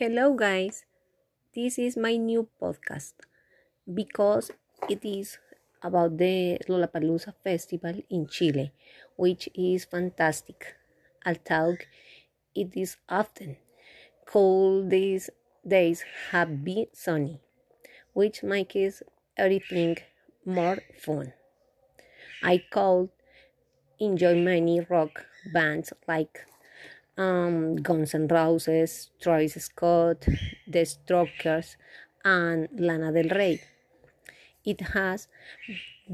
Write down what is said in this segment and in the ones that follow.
Hello, guys. This is my new podcast because it is about the Lollapalooza festival in Chile, which is fantastic. I'll Although it is often cold, these days have been sunny, which makes everything more fun. I could enjoy many rock bands like um, Guns N' Roses, Travis Scott, The Strokes, and Lana Del Rey. It has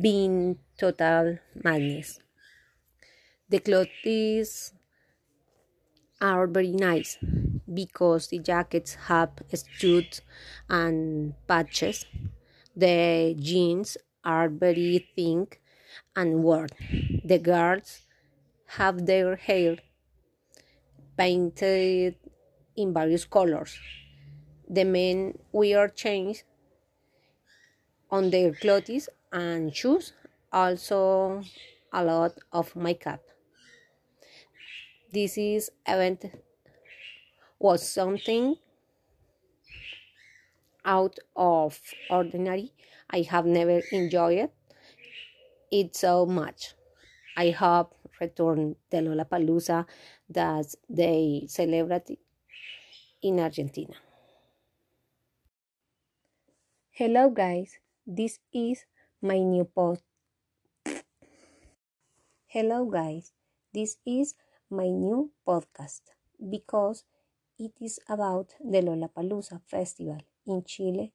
been total madness. The clothes are very nice because the jackets have studs and patches. The jeans are very thin and worn. The girls have their hair painted in various colors. The men wear chains on their clothes and shoes, also a lot of makeup. This is event was something out of ordinary. I have never enjoyed it so much. I hope return the Lollapalooza that they celebrate in Argentina. Hello guys, this is my new post. Hello guys, this is my new podcast because it is about the Lollapalooza festival in Chile,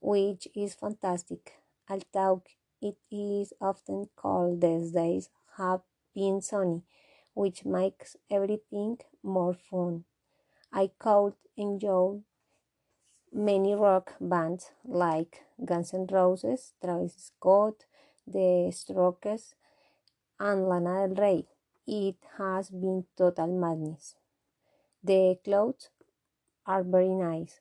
which is fantastic. Although it is often called these days, have been sunny, which makes everything more fun. I could enjoy many rock bands like Guns N' Roses, Travis Scott, The Strokes, and Lana Del Rey. It has been total madness. The clothes are very nice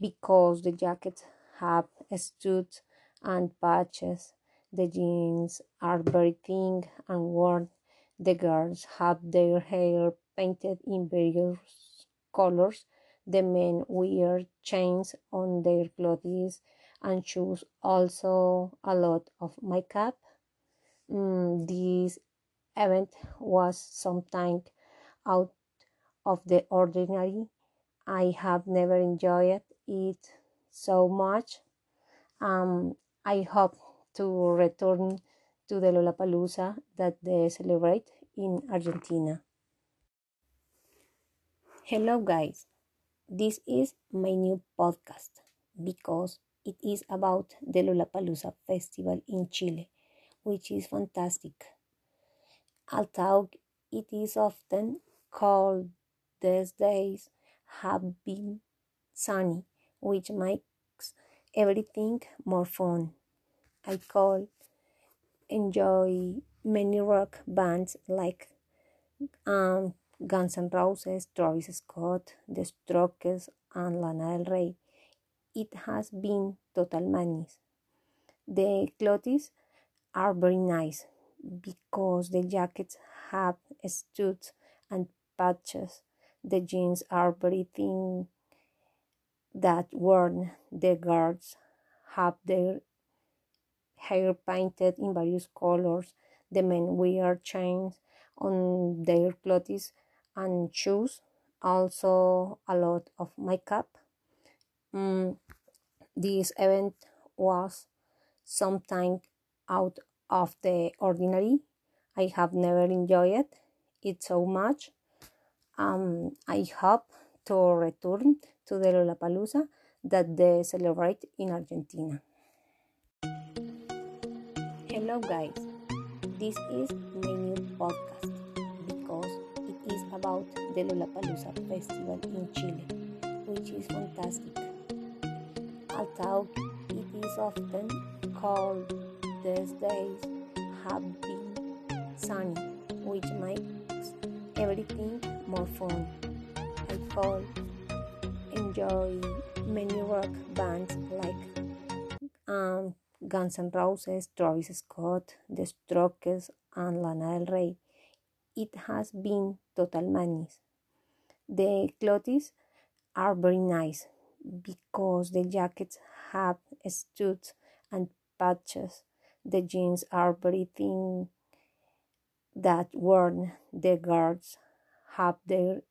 because the jackets have studs and patches. The jeans are very thin and worn. The girls have their hair painted in various colors. The men wear chains on their clothes and shoes, also a lot of makeup. Mm, this event was something out of the ordinary. I have never enjoyed it so much. Um, I hope to return to the Lollapalooza that they celebrate in Argentina. Hello, guys. This is my new podcast because it is about the Lollapalooza festival in Chile, which is fantastic. Although it is often cold, these days have been sunny, which makes everything more fun. I could enjoy many rock bands like um, Guns N' Roses, Travis Scott, The Strokes, and Lana Del Rey. It has been total madness. The clothes are very nice because the jackets have studs and patches. The jeans are very thin that worn. The guards have their hair painted in various colors. The men wear chains on their clothes and shoes, also a lot of makeup. Mm, this event was something out of the ordinary. I have never enjoyed it so much. Um, I hope to return to the Lollapalooza that they celebrate in Argentina. Hello, guys. This is my new podcast because it is about the Lollapalooza festival in Chile, which is fantastic. Although it is often cold, these days have been sunny, which makes everything more fun. I call enjoy many rock bands like um, Guns N' Roses, Travis Scott, The Strokes, and Lana Del Rey. It has been total madness. The clothes are very nice because the jackets have studs and patches. The jeans are very thin that worn. The guards have their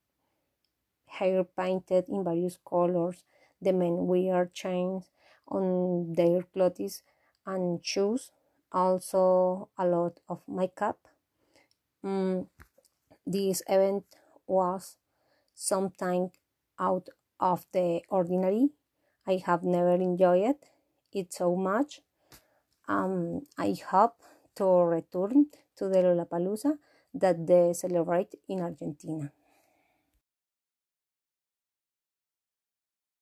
hair painted in various colors. The men wear chains on their clothes and shoes. Also, a lot of makeup. Mm, this event was something out of the ordinary. I have never enjoyed it so much. Um, I hope to return to the Lollapalooza that they celebrate in Argentina.